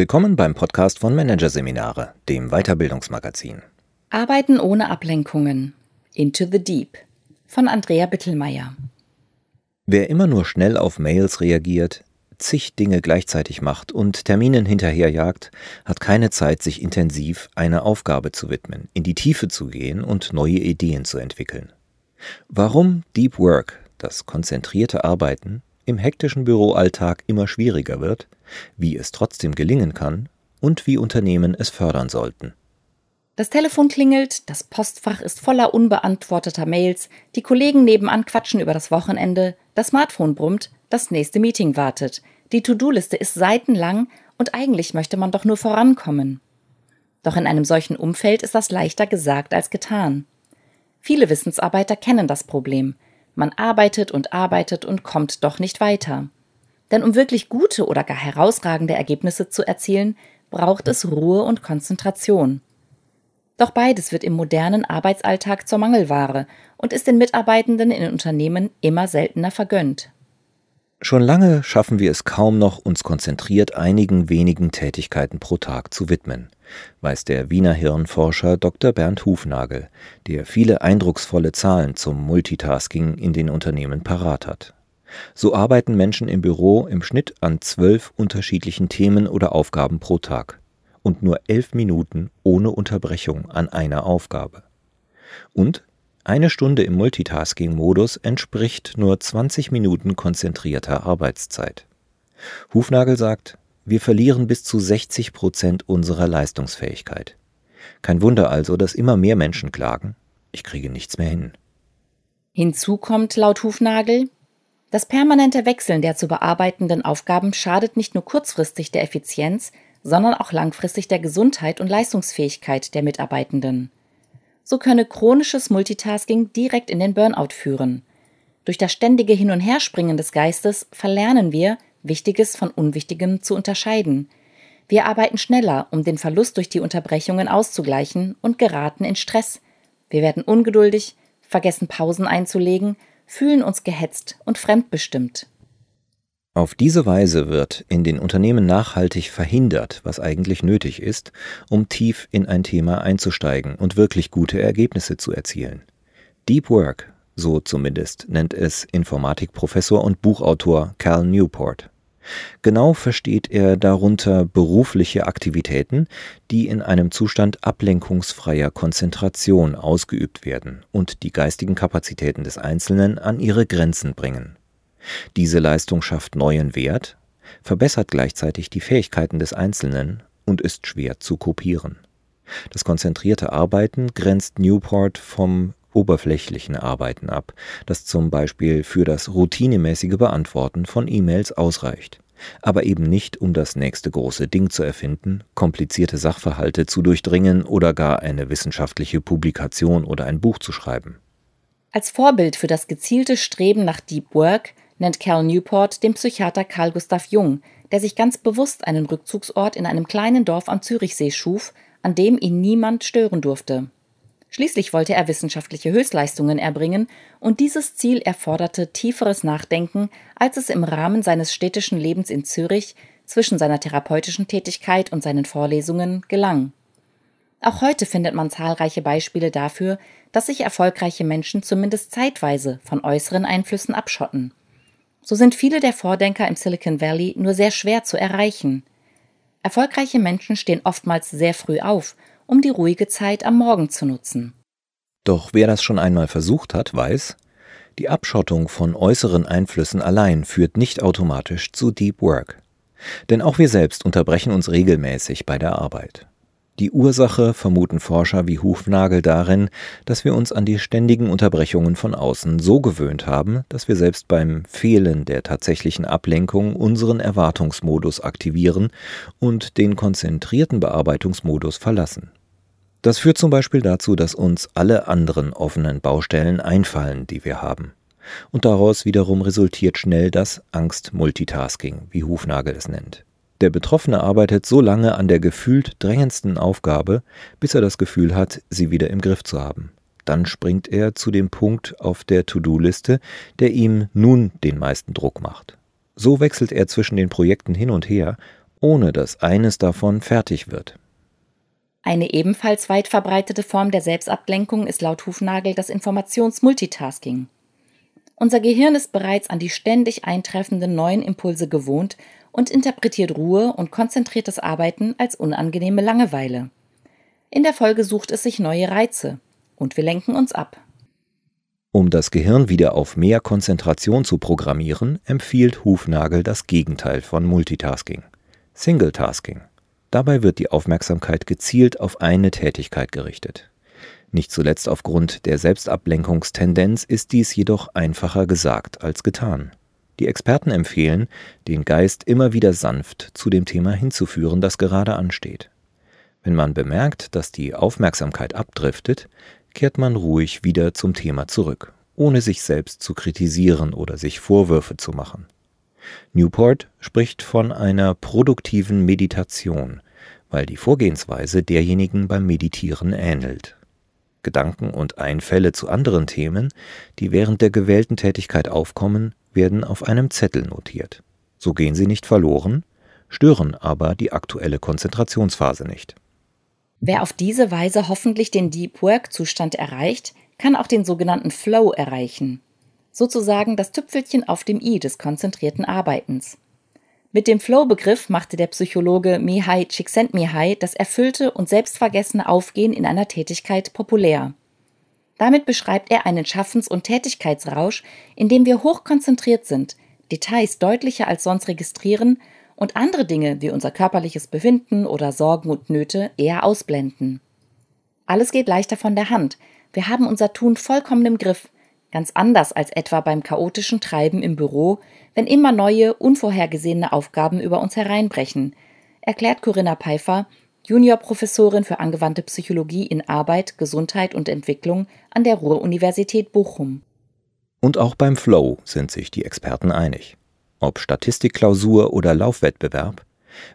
Willkommen beim Podcast von Managerseminare, dem Weiterbildungsmagazin. Arbeiten ohne Ablenkungen. Into the Deep von Andrea Bittelmeier. Wer immer nur schnell auf Mails reagiert, zig Dinge gleichzeitig macht und Terminen hinterherjagt, hat keine Zeit, sich intensiv einer Aufgabe zu widmen, in die Tiefe zu gehen und neue Ideen zu entwickeln. Warum Deep Work, das konzentrierte Arbeiten, im hektischen Büroalltag immer schwieriger wird, wie es trotzdem gelingen kann und wie Unternehmen es fördern sollten. Das Telefon klingelt, das Postfach ist voller unbeantworteter Mails, die Kollegen nebenan quatschen über das Wochenende, das Smartphone brummt, das nächste Meeting wartet, die To-Do-Liste ist seitenlang und eigentlich möchte man doch nur vorankommen. Doch in einem solchen Umfeld ist das leichter gesagt als getan. Viele Wissensarbeiter kennen das Problem. Man arbeitet und arbeitet und kommt doch nicht weiter. Denn um wirklich gute oder gar herausragende Ergebnisse zu erzielen, braucht es Ruhe und Konzentration. Doch beides wird im modernen Arbeitsalltag zur Mangelware und ist den Mitarbeitenden in Unternehmen immer seltener vergönnt. Schon lange schaffen wir es kaum noch, uns konzentriert einigen wenigen Tätigkeiten pro Tag zu widmen, weiß der Wiener Hirnforscher Dr. Bernd Hufnagel, der viele eindrucksvolle Zahlen zum Multitasking in den Unternehmen parat hat. So arbeiten Menschen im Büro im Schnitt an zwölf unterschiedlichen Themen oder Aufgaben pro Tag und nur elf Minuten ohne Unterbrechung an einer Aufgabe. Und eine Stunde im Multitasking-Modus entspricht nur 20 Minuten konzentrierter Arbeitszeit. Hufnagel sagt, wir verlieren bis zu 60 Prozent unserer Leistungsfähigkeit. Kein Wunder also, dass immer mehr Menschen klagen, ich kriege nichts mehr hin. Hinzu kommt laut Hufnagel, das permanente Wechseln der zu bearbeitenden Aufgaben schadet nicht nur kurzfristig der Effizienz, sondern auch langfristig der Gesundheit und Leistungsfähigkeit der Mitarbeitenden so könne chronisches Multitasking direkt in den Burnout führen. Durch das ständige Hin- und Herspringen des Geistes verlernen wir, Wichtiges von Unwichtigem zu unterscheiden. Wir arbeiten schneller, um den Verlust durch die Unterbrechungen auszugleichen und geraten in Stress. Wir werden ungeduldig, vergessen Pausen einzulegen, fühlen uns gehetzt und fremdbestimmt. Auf diese Weise wird in den Unternehmen nachhaltig verhindert, was eigentlich nötig ist, um tief in ein Thema einzusteigen und wirklich gute Ergebnisse zu erzielen. Deep Work, so zumindest nennt es Informatikprofessor und Buchautor Cal Newport. Genau versteht er darunter berufliche Aktivitäten, die in einem Zustand ablenkungsfreier Konzentration ausgeübt werden und die geistigen Kapazitäten des Einzelnen an ihre Grenzen bringen. Diese Leistung schafft neuen Wert, verbessert gleichzeitig die Fähigkeiten des Einzelnen und ist schwer zu kopieren. Das konzentrierte Arbeiten grenzt Newport vom oberflächlichen Arbeiten ab, das zum Beispiel für das routinemäßige Beantworten von E-Mails ausreicht, aber eben nicht, um das nächste große Ding zu erfinden, komplizierte Sachverhalte zu durchdringen oder gar eine wissenschaftliche Publikation oder ein Buch zu schreiben. Als Vorbild für das gezielte Streben nach Deep Work nennt Cal Newport den Psychiater Carl Gustav Jung, der sich ganz bewusst einen Rückzugsort in einem kleinen Dorf am Zürichsee schuf, an dem ihn niemand stören durfte. Schließlich wollte er wissenschaftliche Höchstleistungen erbringen, und dieses Ziel erforderte tieferes Nachdenken, als es im Rahmen seines städtischen Lebens in Zürich zwischen seiner therapeutischen Tätigkeit und seinen Vorlesungen gelang. Auch heute findet man zahlreiche Beispiele dafür, dass sich erfolgreiche Menschen zumindest zeitweise von äußeren Einflüssen abschotten. So sind viele der Vordenker im Silicon Valley nur sehr schwer zu erreichen. Erfolgreiche Menschen stehen oftmals sehr früh auf, um die ruhige Zeit am Morgen zu nutzen. Doch wer das schon einmal versucht hat, weiß, die Abschottung von äußeren Einflüssen allein führt nicht automatisch zu Deep Work. Denn auch wir selbst unterbrechen uns regelmäßig bei der Arbeit. Die Ursache vermuten Forscher wie Hufnagel darin, dass wir uns an die ständigen Unterbrechungen von außen so gewöhnt haben, dass wir selbst beim Fehlen der tatsächlichen Ablenkung unseren Erwartungsmodus aktivieren und den konzentrierten Bearbeitungsmodus verlassen. Das führt zum Beispiel dazu, dass uns alle anderen offenen Baustellen einfallen, die wir haben. Und daraus wiederum resultiert schnell das Angst-Multitasking, wie Hufnagel es nennt. Der Betroffene arbeitet so lange an der gefühlt drängendsten Aufgabe, bis er das Gefühl hat, sie wieder im Griff zu haben. Dann springt er zu dem Punkt auf der To-Do-Liste, der ihm nun den meisten Druck macht. So wechselt er zwischen den Projekten hin und her ohne dass eines davon fertig wird. Eine ebenfalls weit verbreitete Form der Selbstablenkung ist laut Hufnagel das Informationsmultitasking. Unser Gehirn ist bereits an die ständig eintreffenden neuen Impulse gewohnt und interpretiert Ruhe und konzentriertes Arbeiten als unangenehme Langeweile. In der Folge sucht es sich neue Reize und wir lenken uns ab. Um das Gehirn wieder auf mehr Konzentration zu programmieren, empfiehlt Hufnagel das Gegenteil von Multitasking. Singletasking. Dabei wird die Aufmerksamkeit gezielt auf eine Tätigkeit gerichtet. Nicht zuletzt aufgrund der Selbstablenkungstendenz ist dies jedoch einfacher gesagt als getan. Die Experten empfehlen, den Geist immer wieder sanft zu dem Thema hinzuführen, das gerade ansteht. Wenn man bemerkt, dass die Aufmerksamkeit abdriftet, kehrt man ruhig wieder zum Thema zurück, ohne sich selbst zu kritisieren oder sich Vorwürfe zu machen. Newport spricht von einer produktiven Meditation, weil die Vorgehensweise derjenigen beim Meditieren ähnelt. Gedanken und Einfälle zu anderen Themen, die während der gewählten Tätigkeit aufkommen, werden auf einem Zettel notiert. So gehen sie nicht verloren, stören aber die aktuelle Konzentrationsphase nicht. Wer auf diese Weise hoffentlich den Deep Work Zustand erreicht, kann auch den sogenannten Flow erreichen. Sozusagen das Tüpfelchen auf dem i des konzentrierten Arbeitens. Mit dem Flow-Begriff machte der Psychologe Mihai Csikszentmihalyi das erfüllte und selbstvergessene Aufgehen in einer Tätigkeit populär. Damit beschreibt er einen Schaffens- und Tätigkeitsrausch, in dem wir hochkonzentriert sind, Details deutlicher als sonst registrieren und andere Dinge wie unser körperliches Befinden oder Sorgen und Nöte eher ausblenden. Alles geht leichter von der Hand. Wir haben unser Tun vollkommen im Griff, ganz anders als etwa beim chaotischen Treiben im Büro, wenn immer neue, unvorhergesehene Aufgaben über uns hereinbrechen, erklärt Corinna Pfeiffer, Juniorprofessorin für angewandte Psychologie in Arbeit, Gesundheit und Entwicklung an der Ruhr-Universität Bochum. Und auch beim Flow sind sich die Experten einig. Ob Statistikklausur oder Laufwettbewerb,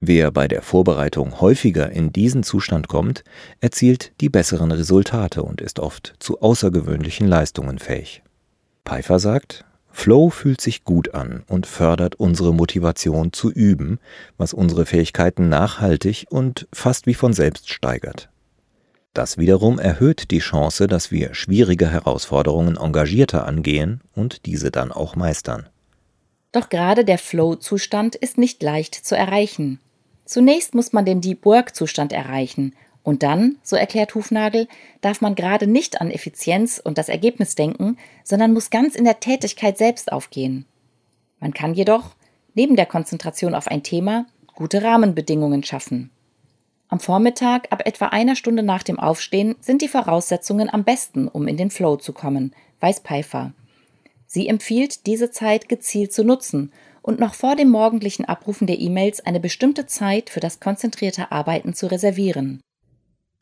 wer bei der Vorbereitung häufiger in diesen Zustand kommt, erzielt die besseren Resultate und ist oft zu außergewöhnlichen Leistungen fähig. Pfeiffer sagt, Flow fühlt sich gut an und fördert unsere Motivation zu üben, was unsere Fähigkeiten nachhaltig und fast wie von selbst steigert. Das wiederum erhöht die Chance, dass wir schwierige Herausforderungen engagierter angehen und diese dann auch meistern. Doch gerade der Flow-Zustand ist nicht leicht zu erreichen. Zunächst muss man den Deep Work-Zustand erreichen und dann, so erklärt Hufnagel, darf man gerade nicht an Effizienz und das Ergebnis denken, sondern muss ganz in der Tätigkeit selbst aufgehen. Man kann jedoch, neben der Konzentration auf ein Thema, gute Rahmenbedingungen schaffen. Am Vormittag, ab etwa einer Stunde nach dem Aufstehen, sind die Voraussetzungen am besten, um in den Flow zu kommen, weiß Pfeiffer. Sie empfiehlt, diese Zeit gezielt zu nutzen und noch vor dem morgendlichen Abrufen der E-Mails eine bestimmte Zeit für das konzentrierte Arbeiten zu reservieren.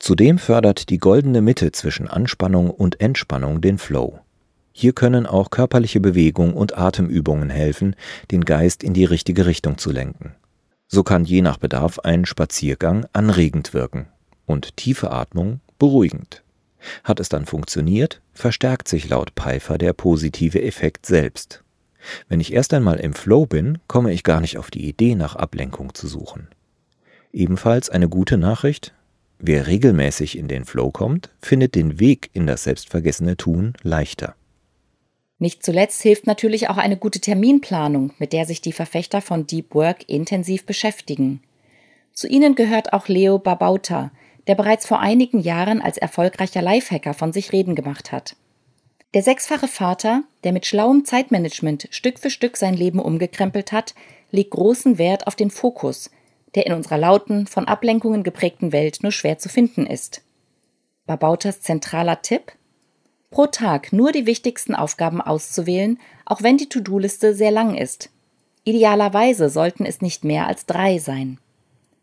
Zudem fördert die goldene Mitte zwischen Anspannung und Entspannung den Flow. Hier können auch körperliche Bewegung und Atemübungen helfen, den Geist in die richtige Richtung zu lenken. So kann je nach Bedarf ein Spaziergang anregend wirken und tiefe Atmung beruhigend. Hat es dann funktioniert, verstärkt sich laut Pfeiffer der positive Effekt selbst. Wenn ich erst einmal im Flow bin, komme ich gar nicht auf die Idee, nach Ablenkung zu suchen. Ebenfalls eine gute Nachricht, Wer regelmäßig in den Flow kommt, findet den Weg in das selbstvergessene Tun leichter. Nicht zuletzt hilft natürlich auch eine gute Terminplanung, mit der sich die Verfechter von Deep Work intensiv beschäftigen. Zu ihnen gehört auch Leo Babauta, der bereits vor einigen Jahren als erfolgreicher Lifehacker von sich reden gemacht hat. Der sechsfache Vater, der mit schlauem Zeitmanagement Stück für Stück sein Leben umgekrempelt hat, legt großen Wert auf den Fokus, der in unserer lauten, von Ablenkungen geprägten Welt nur schwer zu finden ist. Babautas zentraler Tipp? Pro Tag nur die wichtigsten Aufgaben auszuwählen, auch wenn die To-Do-Liste sehr lang ist. Idealerweise sollten es nicht mehr als drei sein.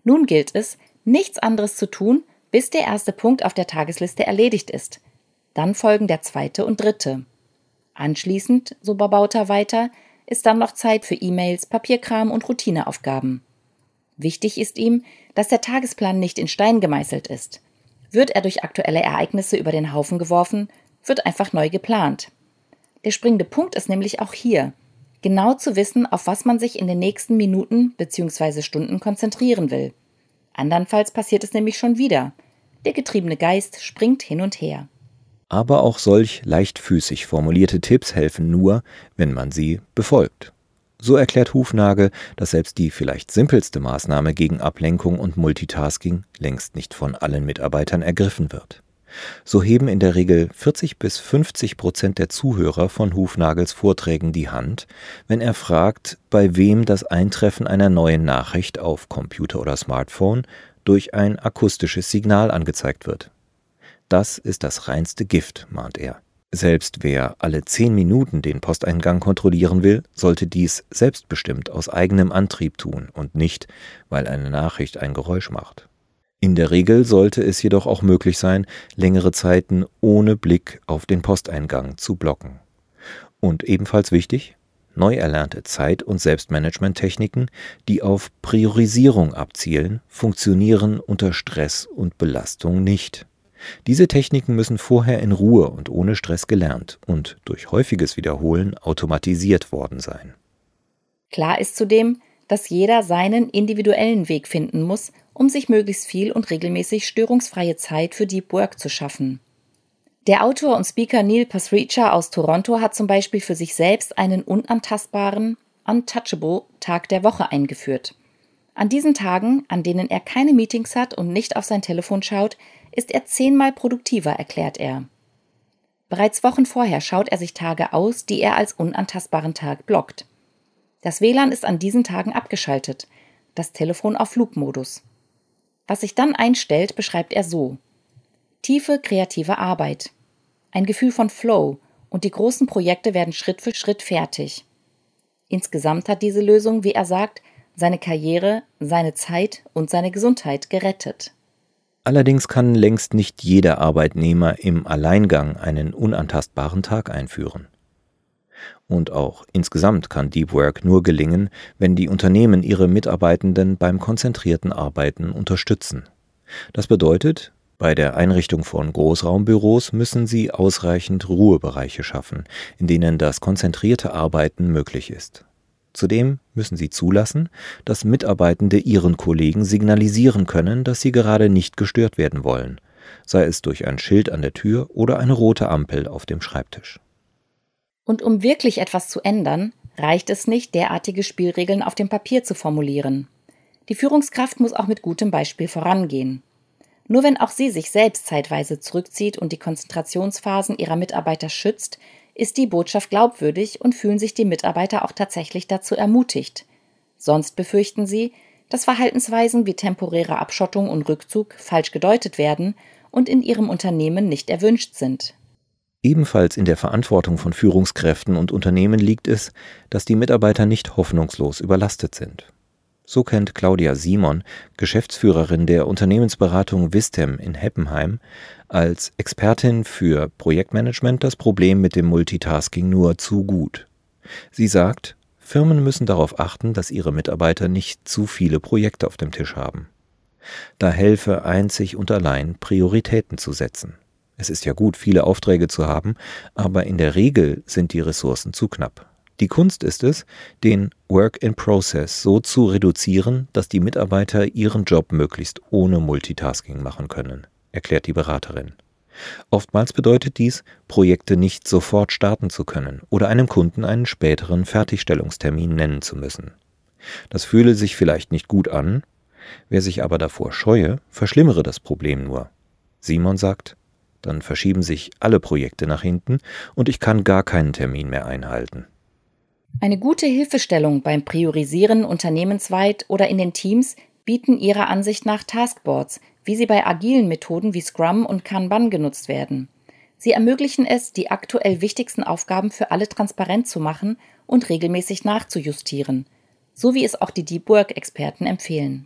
Nun gilt es, nichts anderes zu tun, bis der erste Punkt auf der Tagesliste erledigt ist. Dann folgen der zweite und dritte. Anschließend, so Babauta weiter, ist dann noch Zeit für E-Mails, Papierkram und Routineaufgaben. Wichtig ist ihm, dass der Tagesplan nicht in Stein gemeißelt ist. Wird er durch aktuelle Ereignisse über den Haufen geworfen, wird einfach neu geplant. Der springende Punkt ist nämlich auch hier. genau zu wissen, auf was man sich in den nächsten Minuten bzw. Stunden konzentrieren will. Andernfalls passiert es nämlich schon wieder. Der getriebene Geist springt hin und her. Aber auch solch leichtfüßig formulierte Tipps helfen nur, wenn man sie befolgt. So erklärt Hufnagel, dass selbst die vielleicht simpelste Maßnahme gegen Ablenkung und Multitasking längst nicht von allen Mitarbeitern ergriffen wird. So heben in der Regel 40 bis 50 Prozent der Zuhörer von Hufnagels Vorträgen die Hand, wenn er fragt, bei wem das Eintreffen einer neuen Nachricht auf Computer oder Smartphone durch ein akustisches Signal angezeigt wird. Das ist das reinste Gift, mahnt er. Selbst wer alle zehn Minuten den Posteingang kontrollieren will, sollte dies selbstbestimmt aus eigenem Antrieb tun und nicht, weil eine Nachricht ein Geräusch macht. In der Regel sollte es jedoch auch möglich sein, längere Zeiten ohne Blick auf den Posteingang zu blocken. Und ebenfalls wichtig, neu erlernte Zeit- und Selbstmanagement-Techniken, die auf Priorisierung abzielen, funktionieren unter Stress und Belastung nicht. Diese Techniken müssen vorher in Ruhe und ohne Stress gelernt und durch häufiges Wiederholen automatisiert worden sein. Klar ist zudem, dass jeder seinen individuellen Weg finden muss, um sich möglichst viel und regelmäßig störungsfreie Zeit für Deep Work zu schaffen. Der Autor und Speaker Neil Pasricha aus Toronto hat zum Beispiel für sich selbst einen unantastbaren, untouchable Tag der Woche eingeführt. An diesen Tagen, an denen er keine Meetings hat und nicht auf sein Telefon schaut, ist er zehnmal produktiver, erklärt er. Bereits Wochen vorher schaut er sich Tage aus, die er als unantastbaren Tag blockt. Das WLAN ist an diesen Tagen abgeschaltet, das Telefon auf Flugmodus. Was sich dann einstellt, beschreibt er so. Tiefe kreative Arbeit, ein Gefühl von Flow und die großen Projekte werden Schritt für Schritt fertig. Insgesamt hat diese Lösung, wie er sagt, seine Karriere, seine Zeit und seine Gesundheit gerettet. Allerdings kann längst nicht jeder Arbeitnehmer im Alleingang einen unantastbaren Tag einführen. Und auch insgesamt kann Deep Work nur gelingen, wenn die Unternehmen ihre Mitarbeitenden beim konzentrierten Arbeiten unterstützen. Das bedeutet, bei der Einrichtung von Großraumbüros müssen sie ausreichend Ruhebereiche schaffen, in denen das konzentrierte Arbeiten möglich ist. Zudem müssen sie zulassen, dass Mitarbeitende ihren Kollegen signalisieren können, dass sie gerade nicht gestört werden wollen, sei es durch ein Schild an der Tür oder eine rote Ampel auf dem Schreibtisch. Und um wirklich etwas zu ändern, reicht es nicht, derartige Spielregeln auf dem Papier zu formulieren. Die Führungskraft muss auch mit gutem Beispiel vorangehen. Nur wenn auch sie sich selbst zeitweise zurückzieht und die Konzentrationsphasen ihrer Mitarbeiter schützt, ist die Botschaft glaubwürdig und fühlen sich die Mitarbeiter auch tatsächlich dazu ermutigt. Sonst befürchten sie, dass Verhaltensweisen wie temporäre Abschottung und Rückzug falsch gedeutet werden und in ihrem Unternehmen nicht erwünscht sind. Ebenfalls in der Verantwortung von Führungskräften und Unternehmen liegt es, dass die Mitarbeiter nicht hoffnungslos überlastet sind. So kennt Claudia Simon, Geschäftsführerin der Unternehmensberatung Vistem in Heppenheim, als Expertin für Projektmanagement das Problem mit dem Multitasking nur zu gut. Sie sagt, Firmen müssen darauf achten, dass ihre Mitarbeiter nicht zu viele Projekte auf dem Tisch haben. Da helfe einzig und allein Prioritäten zu setzen. Es ist ja gut, viele Aufträge zu haben, aber in der Regel sind die Ressourcen zu knapp. Die Kunst ist es, den Work in Process so zu reduzieren, dass die Mitarbeiter ihren Job möglichst ohne Multitasking machen können, erklärt die Beraterin. Oftmals bedeutet dies, Projekte nicht sofort starten zu können oder einem Kunden einen späteren Fertigstellungstermin nennen zu müssen. Das fühle sich vielleicht nicht gut an, wer sich aber davor scheue, verschlimmere das Problem nur. Simon sagt, dann verschieben sich alle Projekte nach hinten und ich kann gar keinen Termin mehr einhalten. Eine gute Hilfestellung beim Priorisieren unternehmensweit oder in den Teams bieten ihrer Ansicht nach Taskboards, wie sie bei agilen Methoden wie Scrum und Kanban genutzt werden. Sie ermöglichen es, die aktuell wichtigsten Aufgaben für alle transparent zu machen und regelmäßig nachzujustieren, so wie es auch die Deep Work-Experten empfehlen.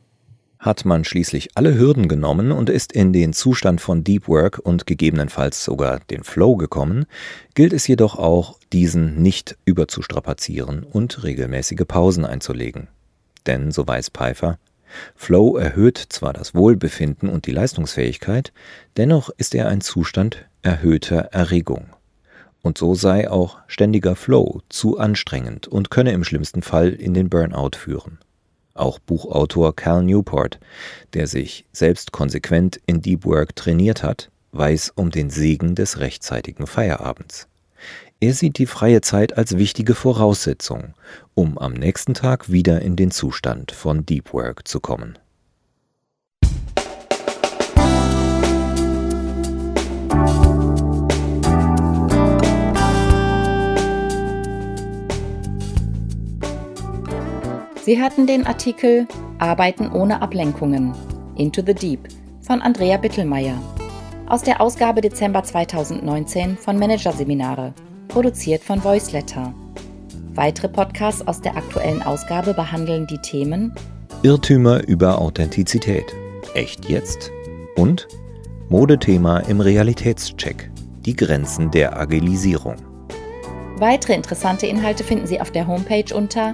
Hat man schließlich alle Hürden genommen und ist in den Zustand von Deep Work und gegebenenfalls sogar den Flow gekommen, gilt es jedoch auch, diesen nicht überzustrapazieren und regelmäßige Pausen einzulegen. Denn, so weiß Pfeiffer, Flow erhöht zwar das Wohlbefinden und die Leistungsfähigkeit, dennoch ist er ein Zustand erhöhter Erregung. Und so sei auch ständiger Flow zu anstrengend und könne im schlimmsten Fall in den Burnout führen. Auch Buchautor Cal Newport, der sich selbst konsequent in Deep Work trainiert hat, weiß um den Segen des rechtzeitigen Feierabends. Er sieht die freie Zeit als wichtige Voraussetzung, um am nächsten Tag wieder in den Zustand von Deep Work zu kommen. Sie hatten den Artikel Arbeiten ohne Ablenkungen Into the Deep von Andrea Bittelmeier aus der Ausgabe Dezember 2019 von Managerseminare, produziert von Voiceletter. Weitere Podcasts aus der aktuellen Ausgabe behandeln die Themen Irrtümer über Authentizität, echt jetzt und Modethema im Realitätscheck, die Grenzen der Agilisierung. Weitere interessante Inhalte finden Sie auf der Homepage unter